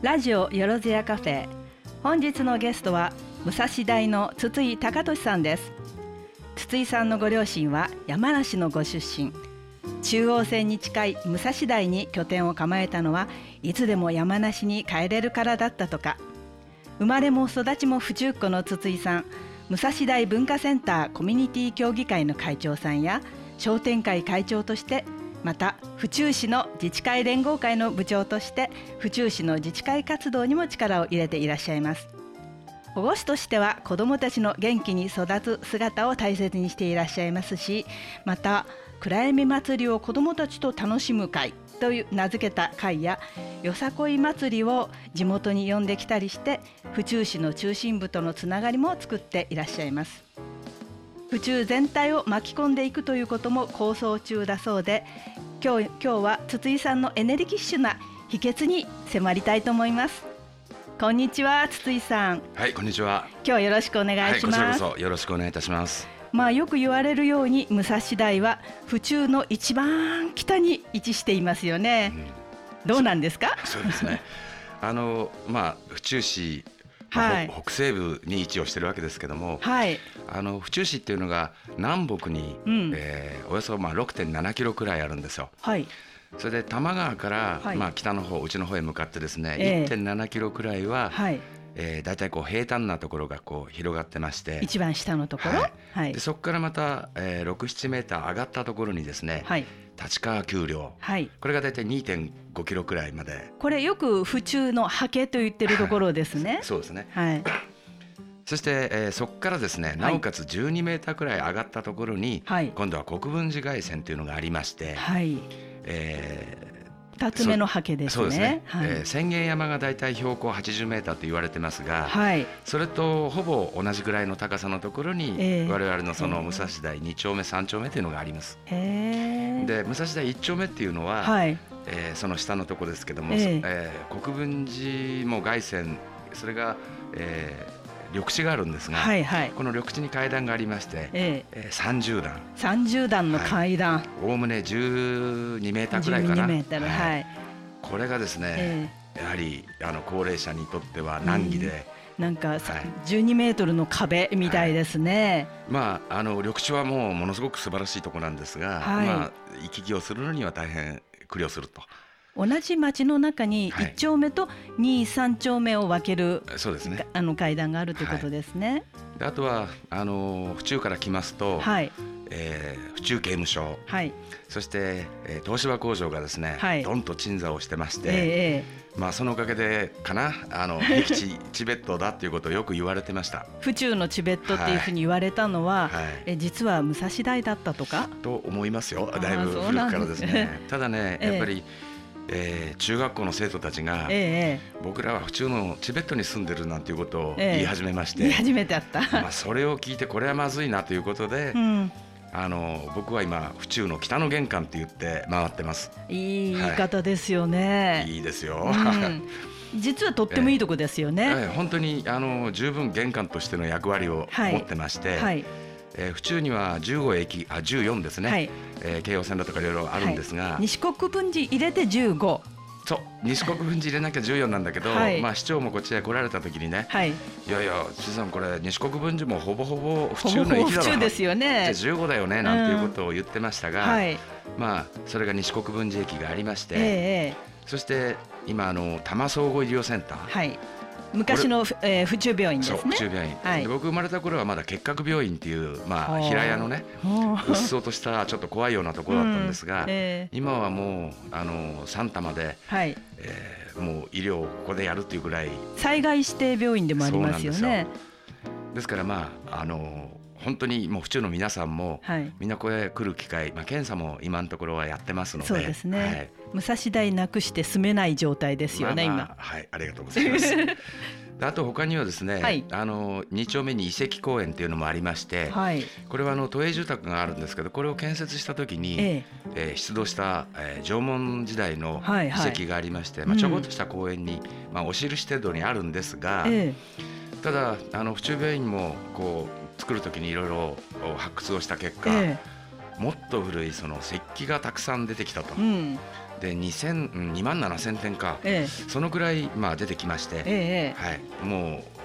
ラジオよろずやカフェ。本日のゲストは武蔵大の筒井隆俊さんです。筒井さんのご両親は山梨のご出身。中央線に近い武蔵大に拠点を構えたのはいつでも山梨に帰れるからだったとか。生まれも育ちも府中っ子の筒井さん。武蔵大文化センターコミュニティ協議会の会長さんや商店会会長としてまた府中市の自治会連合会の部長として府中市の自治会活動にも力を入れていらっしゃいます。保護司としては子どもたちの元気に育つ姿を大切にしていらっしゃいますしまた暗闇祭りを子どもたちと楽しむ会という名付けた会やよさこい祭りを地元に呼んできたりして府中市の中心部とのつながりも作っていらっしゃいます。府中全体を巻き込んでいくということも構想中だそうで今日今日は筒井さんのエネルギッシュな秘訣に迫りたいと思います。こんにちは筒井さん。はいこんにちは。今日はよろしくお願いします、はい、こちらこそよろしくお願いいたします。まあよく言われるように武蔵大は府中の一番北に位置していますよね、うん、どうなんですか？そうですね。あのまあ府中市はい、北西部に位置をしているわけですけども、はい、あの府中市っていうのが南北に、うん、えー、およそまあ6.7キロくらいあるんですよ。はい。それで多摩川から、はい、まあ、北の方うちの方へ向かってですね、えー、1.7キロくらいは、はい、えー、大体こう平坦なところがこう広がってまして一番下のところ、はい。はい、でそこからまた、えー、67メーター上がったところにですね、はい、立川丘陵、はい、これが大体2.5キロくらいまで。これよく府中の波形と言ってるところですね、はい、そうですね、はい、そして、えー、そこからですねなおかつ12メーターくらい上がったところに、はい、今度は国分寺外線というのがありまして、はい。えー、二つ目のハケですね。すね。はい、えー、千元山がだいたい標高80メーターと言われてますが、はい、それとほぼ同じぐらいの高さのところに、えー、我々のその武蔵台2丁目3丁目というのがあります。えー、で武蔵台1丁目っていうのは、はい、えー、その下のところですけども、えー、えー、国分寺も凱旋それが、えー、緑地があるんですが、はいはい、この緑地に階段がありまして、ええ。ー、30段。30段の階段。おおむね12メーターくらいかな。メーター、はい、これがですね、えー、やはりあの高齢者にとっては難儀で、うん、なんか、はい、12メートルの壁みたいですね、はい、まああの緑地はもうものすごく素晴らしいところなんですが、はい、まあ行き来をするのには大変苦慮すると。同じ町の中に1丁目と2、3丁目を分ける、そうですね、あの階段があるということですね。であとはあの府中から来ますと、はい。えー、府中刑務所、はい、そして、えー、東芝工場がですね、はい、どんと鎮座をしてまして、えー、まあ、そのおかげでかなあの 僻地チベットだっていうことをよく言われてました。府中のチベットっていうふうに言われたのは、はい、え実は武蔵大だったとか？と思いますよ。だいぶ古くからですね。ただね やっぱり、えーえー、中学校の生徒たちが、ええ、僕らは府中のチベットに住んでるなんていうことを言い始めまして、ええ、言い始めてあった、まあ、それを聞いてこれはまずいなということで、うん、あの僕は今府中の北の玄関って言って回ってます。いい言い方ですよね、はい、いいですよ、うん。実はとってもいいとこですよね。えー、本当にあの十分玄関としての役割を持ってまして、はいはいえー、府中には15駅あ14ですね、はい、えー、京王線だとかいろいろあるんですが、はい、西国分寺入れて15そう。西国分寺入れなきゃ14なんだけど、はい、まあ市長もこっちへ来られた時にね、はい、いやいや辻さんこれ西国分寺もほぼほぼ府中の駅だろ府ですよね。じゃ15だよねなんていうことを言ってましたが、うん。はい、まあそれが西国分寺駅がありまして、えー、そして今あの多摩総合医療センター、はい昔の、えー、府中病院ですね。府中病院、はい、僕生まれた頃はまだ結核病院っていうまあ平屋のねう。っそうとしたちょっと怖いようなところだったんですが、うん。えー、今はもうあの三玉で、はい。えー、もう医療をここでやるっていうぐらい。災害指定病院でもありますよね。ですからまああの本当にもう府中の皆さんも、はい、みんなこれ来る機会、まあ、検査も今のところはやってますのでそうですね、はい、武蔵大なくして住めない状態ですよね、まあまあ、今。はいありがとうございます。あと他にはですね、はい、あの2丁目に遺跡公園っていうのもありまして、はい、これはあの都営住宅があるんですけどこれを建設した時に、ええ。えー、出土した、えー、縄文時代の遺跡がありまして、はいはい、まあ、ちょこっとした公園に、うん、まあ、お印程度にあるんですが、ええ、ただあの府中病院もこう作る時にいろいろ発掘をした結果、ええ、もっと古いその石器がたくさん出てきたと。うん。で2万7000点か、ええ、そのぐらいまあ出てきまして、え、はい、もう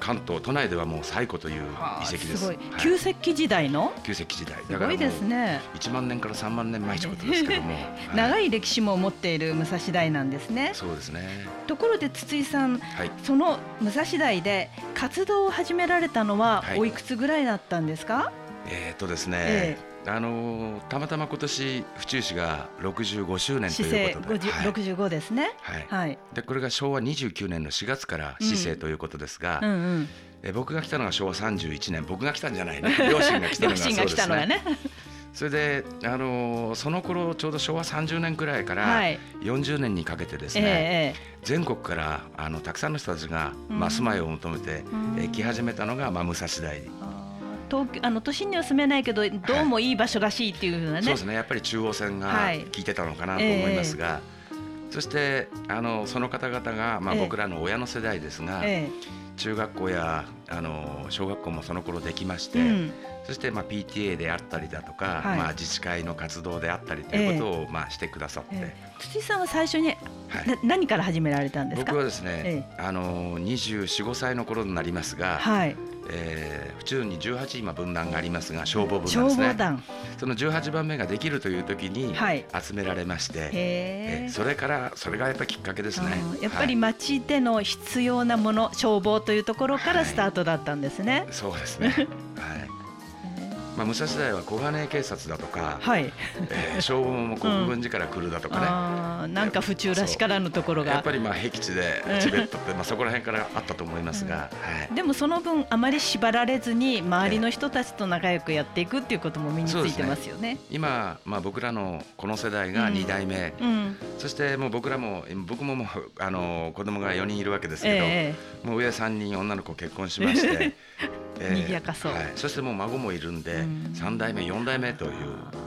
関東都内ではもう最古という遺跡です。すはい、旧石器時代の？旧石器時代。すごいですね。1万年から3万年前ということですけども、長い歴史も持っている武蔵台なんですね。そうですね。ところで筒井さん、はい、その武蔵台で活動を始められたのはおいくつぐらいだったんですか？はい、えー、っとですね。えーあのたまたま今年府中市が65周年ということで、はい、65ですね。はい。はい、でこれが昭和29年の4月から市政ということですが、うん。うんうん、え僕が来たのが昭和31年、僕が来たんじゃないね。両親が来たのがそうですね。ね。それで、あのその頃ちょうど昭和30年くらいから40年にかけてですね、えー、全国からあのたくさんの人たちが、まあ、住まいを求めて、うん、来始めたのが、まあ、武蔵台。東あの都心には住めないけどどうもいい場所らしいっていうふうなね、そうですね。やっぱり中央線が効い。てたのかなと思いますが、はいえ。ー、そしてあのその方々が、まあ、僕らの親の世代ですが、えー、中学校やあの小学校もその頃できまして、うん、そしてまあ PTA であったりだとか、はい、まあ自治会の活動であったりということをまあしてくださって、えー、土さんは最初に、はい、何から始められたんですか？僕はですね、あの24、5歳の頃になりますが、はいえー、府中に18今分団がありますが消防分団ですね。その18番目ができるという時に集められまして、はい、えー、それからそれがやっぱりきっかけですね。やっぱり町での必要なもの、はい、消防というところからスタートだったんですね、はい、そうですね。はいまあ、武蔵台は小金井警察だとか、はい。えー、消防も国分寺から来るだとかね、うん、なんか府中らしからぬところが。やっぱりまあ僻地でチベットって、まあ、そこら辺からあったと思いますが、うん、はい、でもその分あまり縛られずに周りの人たちと仲良くやっていくっていうことも身についてますよね。ね。今、まあ、僕らのこの世代が2代目、うん、そしてもう僕らも僕ももうあの子供が4人いるわけですけど、えー、もう上3人女の子結婚しまして。えー、賑やかそう、はい、そしてもう孫もいるんで、三代目四代目という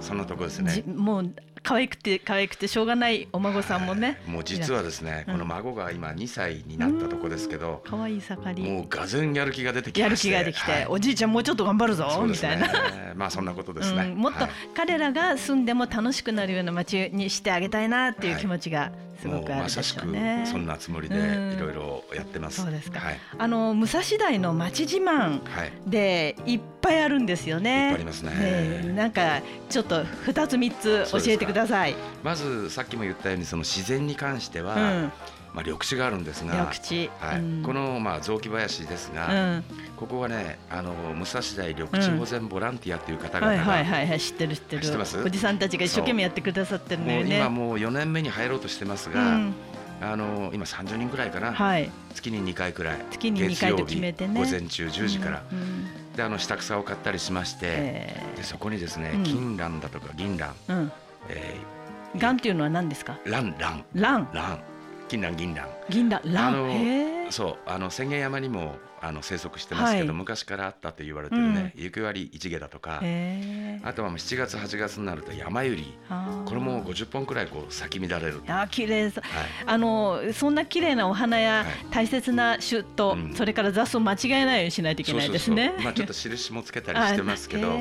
そんなところですね。もう可愛くて可愛くてしょうがないお孫さんもね、もう実はですね、この孫が今2歳になったとこですけど、可愛い盛り。もうがぜんやる気が出てきやる気ができて、おじいちゃんもうちょっと頑張るぞ、みたいな。まあそんなことですね、もっと彼らが住んでも楽しくなるような街にしてあげたいなっていう気持ちが、すごくあるでしょうね。そんなつもりでいろいろやってます。そうですか。あの武蔵台の町自慢でいっぱいあるんですよね。ありますね。なんかちょっと二つ三つ教えてください。まずさっきも言ったようにその自然に関しては。まあ、緑地があるんですが、緑地。はい、うん、このまあ雑木林ですが、うん、ここはね、あの武蔵台緑地保全ボランティアという方々が、うん、はいはいはい知ってる知ってる。知ってます？おじさんたちが一生懸命やってくださってるのよね。今もう4年目に入ろうとしてますが。あの今30人ぐらいかな、はい、月に2回くらい。月に2回と決めてね。午前中10時から、であの下草を買ったりしまして、えー、でそこにですね、金蘭だとか銀蘭、うん。えー、蘭っていうのは何ですか？蘭蘭。蘭。蘭金蘭銀蘭銀蘭蘭あのそうあの千間山にもあの生息してますけど、はい、昔からあったと言われてるね、うん、雪割一毛だとかあとは7月8月になると山百合。これも50本くらいこう咲き乱れるあ綺麗、はい、あのそんな綺麗なお花や大切な種と、はい、それから雑草間違えないようにしないといけないですね。まあちょっと印もつけたりしてますけど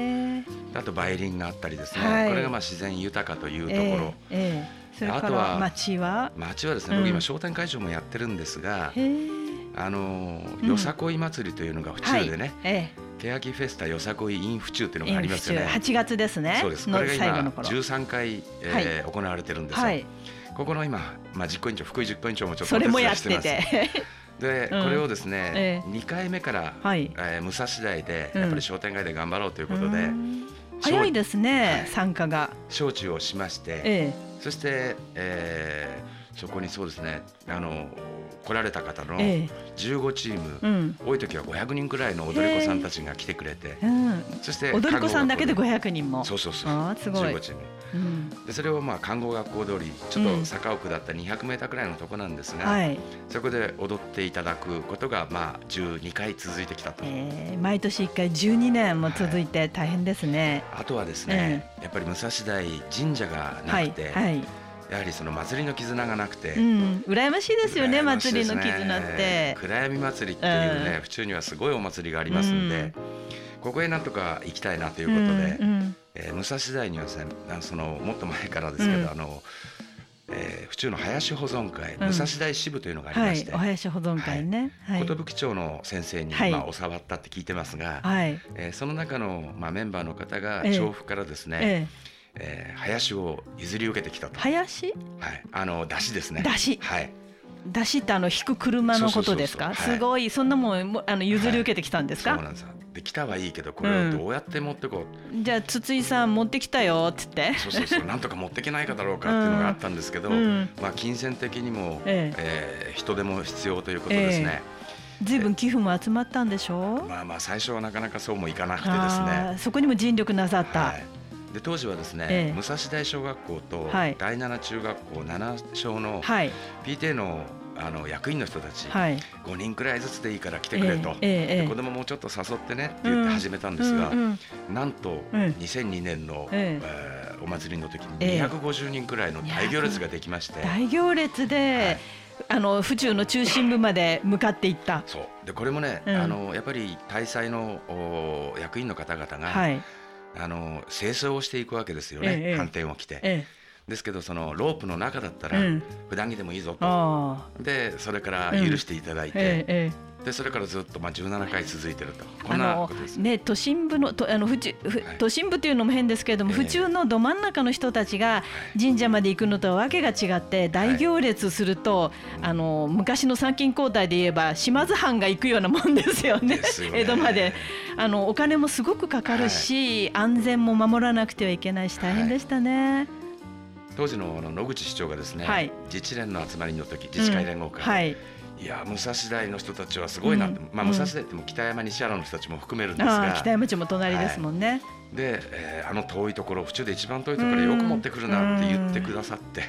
あと梅林があったりですね、これがまあ自然豊かというところ、えー、それから町は町は？ですね、僕今商店会長もやってるんですが、あのよさこい祭りというのが府中でね、はい。ええ、欅フェスタよさこい in 府中というのがありますよね。8月ですね。そうです。これが今13回、えー、行われてるんですよ。はい、ここの今、まあ、実行委員長福井実行委員長もちょっとお手伝いしてます。で、これをですね、ええ、2回目から、はい、えー、武蔵台でやっぱり商店街で頑張ろうということで、早いですね、はい、参加が。招致をしまして、ええ、そして、えー、そこにそうですねあの来られた方の15チーム、ええうん、多い時は500人くらいの踊り子さんたちが来てくれて、うん、そして踊り子さんだけで500人も。そうそうそう。あすごい。15チーム、うん、でそれをまあ看護学校通りちょっと坂を下った200メーターくらいのとこなんですが、はい、そこで踊っていただくことがまあ12回続いてきたと、え。ー、毎年1回12年も続いて大変ですね、はい、あとはですね、やっぱり武蔵台神社がなくて、はい、はいやはりその祭りの絆がなくて、うん、羨ましいですよね、ね、祭りの絆って。暗闇祭りっていうね、府中にはすごいお祭りがありますんで、うん、ここへなんとか行きたいなということで、うんうん、えー、武蔵時代にはですねそのもっと前からですけど、うん、あのええー、府中の林保存会、武蔵大支部というのがありまして、はい、お林保存会ね、はい、寿町の先生に、まあ、教わったって聞いてますが、はい。えー、その中の、まあ、メンバーの方が調布からですね、えええー、林を譲り受けてきたと。林？はい。あの出汁ですね。出汁。はい。出しってあの引く車のことですか？すごい。そんなもんあの譲り受けてきたんですか？そうなんですできたはいいけどこれをどうやって持ってこう、うん、じゃあ筒井さん持ってきたよっつって。そうそうそう。なんとか持ってけないかだろうかっていうのがあったんですけど、うん、まあ金銭的にも、ええ。えー、人手も必要ということですね。ずいぶん寄付も集まったんでしょう？まあまあ最初はなかなかそうもいかなくてですね。そこにも尽力なさった。はいで当時はですね、ええ、武蔵大小学校と第七中学校七小の PTA のあの役員の人たち、はい、5人くらいずつでいいから来てくれと、えー、子供もちょっと誘ってねって言って始めたんですが、うんうん、なんと2002年の、えー、えー、お祭りの時に250人くらいの大行列ができまして、大行列で、はい。あの府中の中心部まで向かっていった。そう。でこれもね、うん、あのやっぱり大祭のお役員の方々が、はい、あの清掃をしていくわけですよね、ええ、寒天を着て。ええ。ですけどそのロープの中だったら普段着でもいいぞと、でそれから許していただいて、でそれからずっとまあ17回続いてると。こんなことです。ね都心部のとあの府中、都心部というのも変ですけれども、府中のど真ん中の人たちが神社まで行くのとはわけが違って大行列すると、あの昔の参勤交代で言えば島津藩が行くようなもんですよね。江戸まで。あのお金もすごくかかるし、安全も守らなくてはいけないし大変でしたね。当時の野口市長がですね、はい、自治連の集まりの時自治会連合会、うん。はい、いや武蔵大の人たちはすごいな、うん、まあ、武蔵大っても北山西原の人たちも含めるんですが。北山町も隣ですもんね、はい、で、えー、あの遠いところ府中で一番遠いところよく持ってくるなって言ってくださって、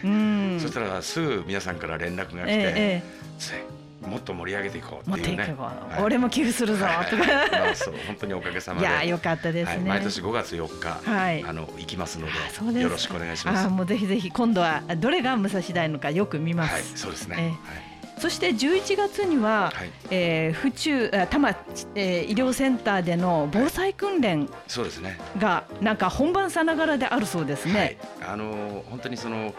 そしたらすぐ皆さんから連絡が来て、ええもっと盛り上げていこうっていうね。はい、俺も寄付するぞ。まあ、そう本当におかげさまで。いやよかったですね。はい、毎年5月4日、はい、あの行きますのでよろしくお願いします。あもうぜひぜひ今度はどれが武蔵大のかよく見ます。はい、そうですね。えー、はいそして11月には、はい、えー、府中多摩、えー、医療センターでの防災訓練そうですね。がなんか本番さながらであるそうですね。はい、あの本当にその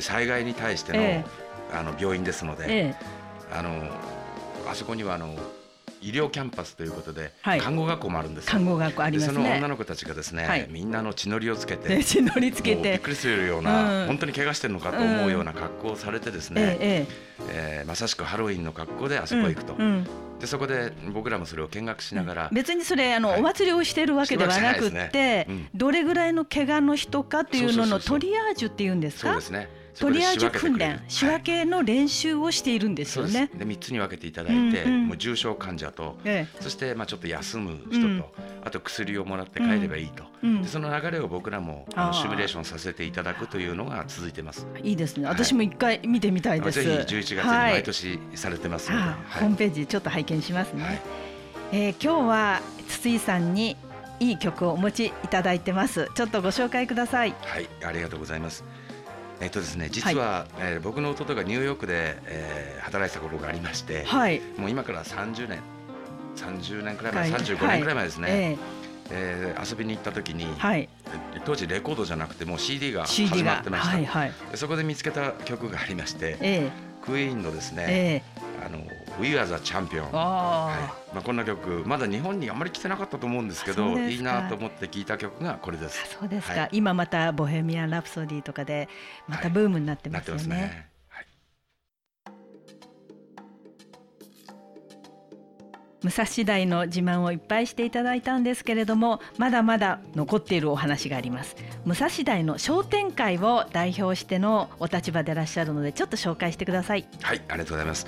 災害に対しての、えー、あの病院ですので、えー、あのあそこにはあの医療キャンパスということで、はい、看護学校もあるんです看護学校あります、ね、その女の子たちがですね、はい、みんなの血のりをつけて、血のりつけて。びっくりするような、うん、本当に怪我してるのかと思うような格好をされてですね、うん、ええ。えー、まさしくハロウィンの格好であそこへ行くと。うんでそこで僕らもそれを見学しながら、別にそれあの、はい、お祭りをしているわけではなくて、ね。うん、どれぐらいの怪我の人かっていうののトリアージュっていうんですか？そうですねトリアージュ訓練仕分けの練習をしているんですよね。で三つに分けていただいて、うんうん、もう重症患者と、ええ、そしてまあちょっと休む人と、うん、あと薬をもらって帰ればいいと、うん、でその流れを僕らもあのシミュレーションさせていただくというのが続いてます。いいですね。私も一回見てみたいです。ぜひ11月に毎年されてますので、はいホームページちょっと拝見しますね。はい、えー、今日は筒井さんにいい曲をお持ちいただいてます。ちょっとご紹介ください。はい、ありがとうございます。えっとですね、実は、はい、えー、僕の弟がニューヨークで、えー、働いてた頃がありまして、はい、もう今から30年30年くらい前、はい、35年くらい前ですね、はい、えー、えー、遊びに行った時に、はい、当時レコードじゃなくてもう CD が始まってました、はいはい、そこで見つけた曲がありまして、えー、クイーンのですね、えー、あの「We Are the Champion」はい。まあ、こんな曲まだ日本にあんまり来てなかったと思うんですけどいいなと思って聞いた曲がこれです。そうですか、はい、今また「ボヘミアン・ラプソディ」とかでまたブームになってますよね。はい、ね武蔵大の自慢をいっぱいしていただいたんですけれどもまだまだ残っているお話があります。武蔵大の商店会を代表してのお立場でいらっしゃるのでちょっと紹介してください。はいありがとうございます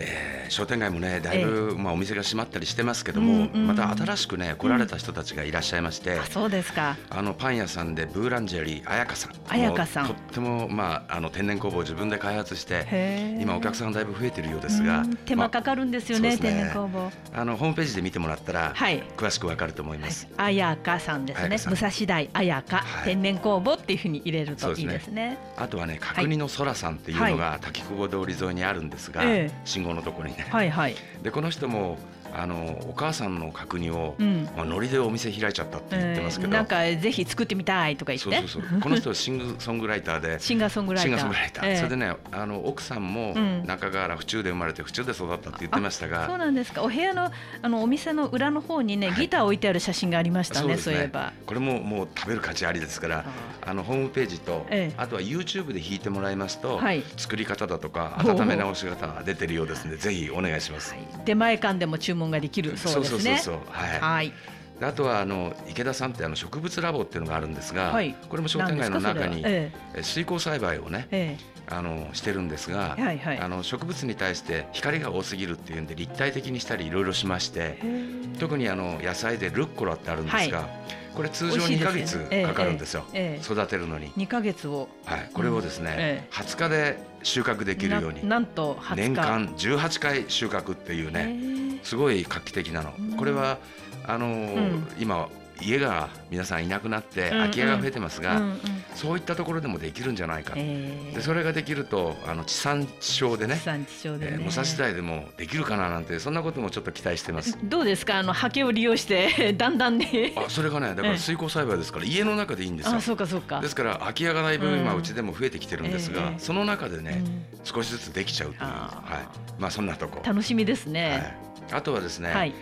えー、商店街もねだいぶ、まあ、お店が閉まったりしてますけども、また新しくね来られた人たちがいらっしゃいまして、うん、そうですか。あのパン屋さんでブーランジェリー彩香さん。彩香さん。とっても、まあ、あの天然工房を自分で開発して今お客さんがだいぶ増えてるようですが、手間かかるんですよねまあ、ね。天然工房あのホームページで見てもらったら、はい、詳しくわかると思います、はい、彩香さんですね。武蔵大彩香、はい、天然工房っていうふうに入れるといいですね、ね、あとはね角煮の空さんっていうのが滝久保通り沿いにあるんですが、信号のところにね、はいはい、でこの人もあのお母さんの角煮を、うん、まあ、ノリでお店開いちゃったって言ってますけど、えー、なんかぜひ作ってみたいとか言って。そうそうそう。この人シングソングライターで シンガーソングライター、えー、それでねあの奥さんも中川原府中で生まれて府中で育ったって言ってましたが。そうなんですか。お部屋のあのお店の裏の方にねギター置いてある写真がありましたね、はい、そう、ね、いえば。これももう食べる価値ありですからあのホームページと、えー、あとは YouTube で弾いてもらいますと、はい、作り方だとか温め直し方が出てるようですのでぜひお願いします、はい、出前館でも注文ができるそうですね。そうそうそうはい、はい。あとはあの池田さんってあの植物ラボっていうのがあるんですが、はい、これも商店街の中に、え。え、水耕栽培をね、ええ、あのしてるんですが、はいはい、あの植物に対して光が多すぎるっていうんで立体的にしたりいろいろしまして特にあの野菜でルッコラってあるんですが、はい、これ通常2か月かかるんですよ、育てるのに。2か月を、はい、これをですね、うん、20日で収穫できるように。なんと年間18回収穫っていうねすごい画期的なの。これはあのーうん、今家が皆さんいなくなって空き家が増えてますが、うんうん、そういったところでもできるんじゃないか、えー、でそれができるとあの地産地消でね地産地消で、ね、えー、武蔵大でもできるかななんてそんなこともちょっと期待してます。どうですか？あのハケを利用してだんだんね。あそれがねだから水耕栽培ですから家の中でいいんですよ。あそうかそうか。ですから空き家がない分今うちでも増えてきてるんですが、えー、その中でね、うん、少しずつできちゃうという。はい。まあそんなとこ。楽しみですね、はい、あとはですね、はい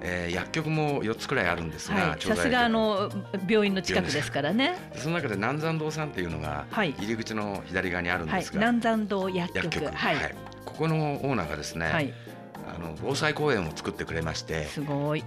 えー、薬局も4つくらいあるんですが、さすがあの病院の近くですからね。その中で南山堂さんっていうのが入り口の左側にあるんですが、はい、南山堂薬局。はい、ここのオーナーがですね、はい。あの防災公園を作ってくれまして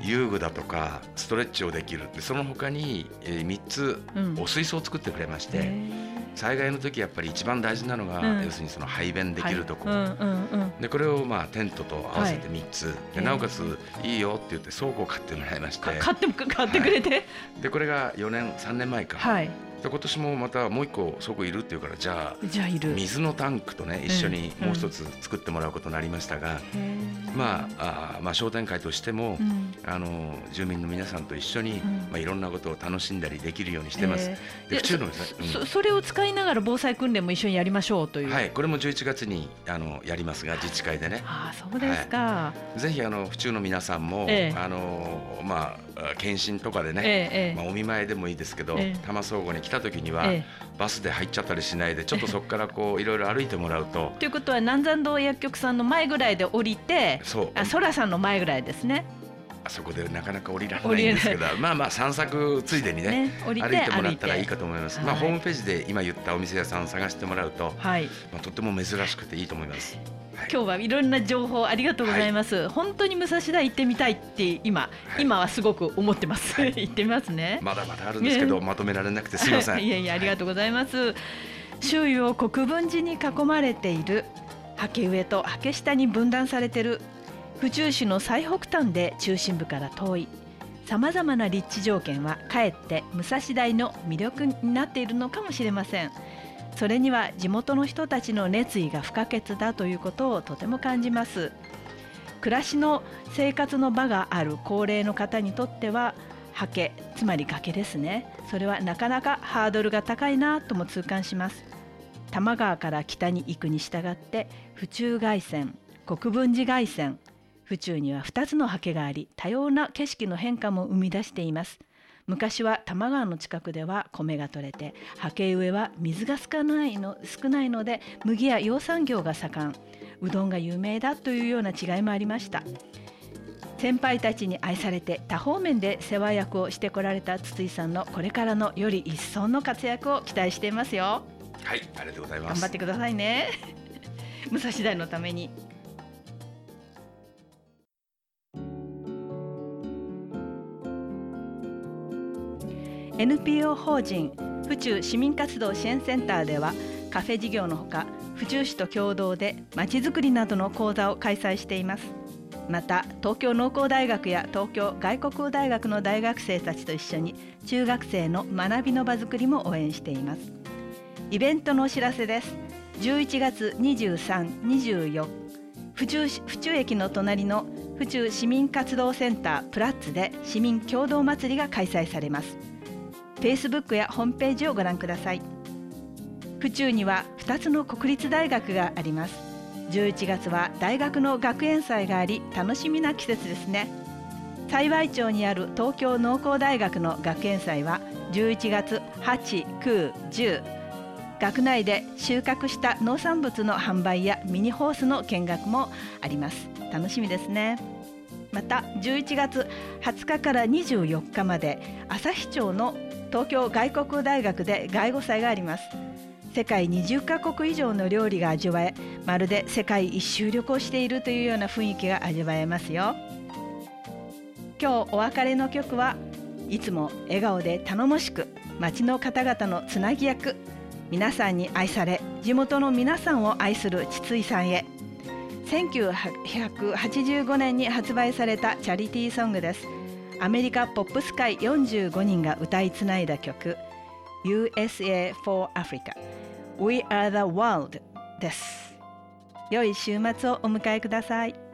遊具だとかストレッチをできる。でその他に、えー、3つお水槽を作ってくれまして、うん災害の時やっぱり一番大事なのが、うん、要するにその排便できるとこ、はい。うんうんうん、でこれをまあテントと合わせて3つ、はい、でなおかついいよって言って倉庫を買ってもらいまして。買って買ってくれて、はい、でこれが4年3年前か、はい、で今年もまたもう一個そこいるっていうからじゃあじゃあいる。水のタンクとね一緒にもう一つ作ってもらうことになりましたが、まああまあ商店会としても、うん、あの住民の皆さんと一緒に、うん、まあいろんなことを楽しんだりできるようにしてます。で府中のそそれを使いながら防災訓練も一緒にやりましょうという。はいこれも11月にあのやりますが自治会でね。あそうですか。はい、ぜひあの府中の皆さんも、えー、あのまあ検診とかでね、えー、まあお見舞いでもいいですけど、えー、多摩総合に来た時には、バスで入っちゃったりしないでちょっとそこからこういろいろ歩いてもらうと。ということは南山道薬局さんの前ぐらいで降りてそう。あ空さんの前ぐらいですね。あそこでなかなか降りられないんですけど、まあまあ散策ついでにね、ね歩いて。もらったらいいかと思います。まあホームページで今言ったお店屋さん探してもらうと、はい、まあとっても珍しくていいと思います。今日はいろんな情報ありがとうございます。はい、本当に武蔵田行ってみたいって今、はい、今はすごく思ってます。行ってみますね。まだまだあるんですけど、ね、まとめられなくてすみません。いやいやありがとうございます。周囲を国分寺に囲まれている竹上と竹下に分断されている府中市の最北端で中心部から遠いさまざまな立地条件はかえって武蔵大の魅力になっているのかもしれませんそれには地元の人たちの熱意が不可欠だということをとても感じます。暮らしの生活の場がある高齢の方にとってはハケつまり崖ですね。それはなかなかハードルが高いなとも痛感します。多摩川から北に行くに従って府中外線国分寺外線府中には2つのハケがあり多様な景色の変化も生み出しています。昔は多摩川の近くでは米が取れてハケ植えは水が少ないの少ないので麦や養蚕業が盛ん。うどんが有名だというような違いもありました。先輩たちに愛されて多方面で世話役をしてこられた筒井さんのこれからのより一層の活躍を期待していますよ。はいありがとうございます。頑張ってくださいね。武蔵大のために NPO 法人府中市民活動支援センターではカフェ事業のほか府中市と共同でまちづくりなどの講座を開催しています。また東京農工大学や東京外国語大学の大学生たちと一緒に中学生の学びの場づくりも応援しています。イベントのお知らせです。11月23、24府中府中駅の隣の府中市民活動センタープラッツで市民共同祭りが開催されます。Facebook やホームページをご覧ください。府中には2つの国立大学があります。11月は大学の学園祭があり楽しみな季節ですね。幸町にある東京農工大学の学園祭は11月8、9、10学内で収穫した農産物の販売やミニホースの見学もあります。楽しみですね。また11月20日から24日まで旭町の東京外国大学で外語祭があります。世界20カ国以上の料理が味わえまるで世界一周旅行しているというような雰囲気が味わえますよ。今日お別れの曲はいつも笑顔で頼もしく町の方々のつなぎ役皆さんに愛され地元の皆さんを愛する筒井さんへ。1985年に発売されたチャリティーソングです。アメリカポップス界45人が歌いつないだ曲 USA for Africa We are the world です。良い週末をお迎えください。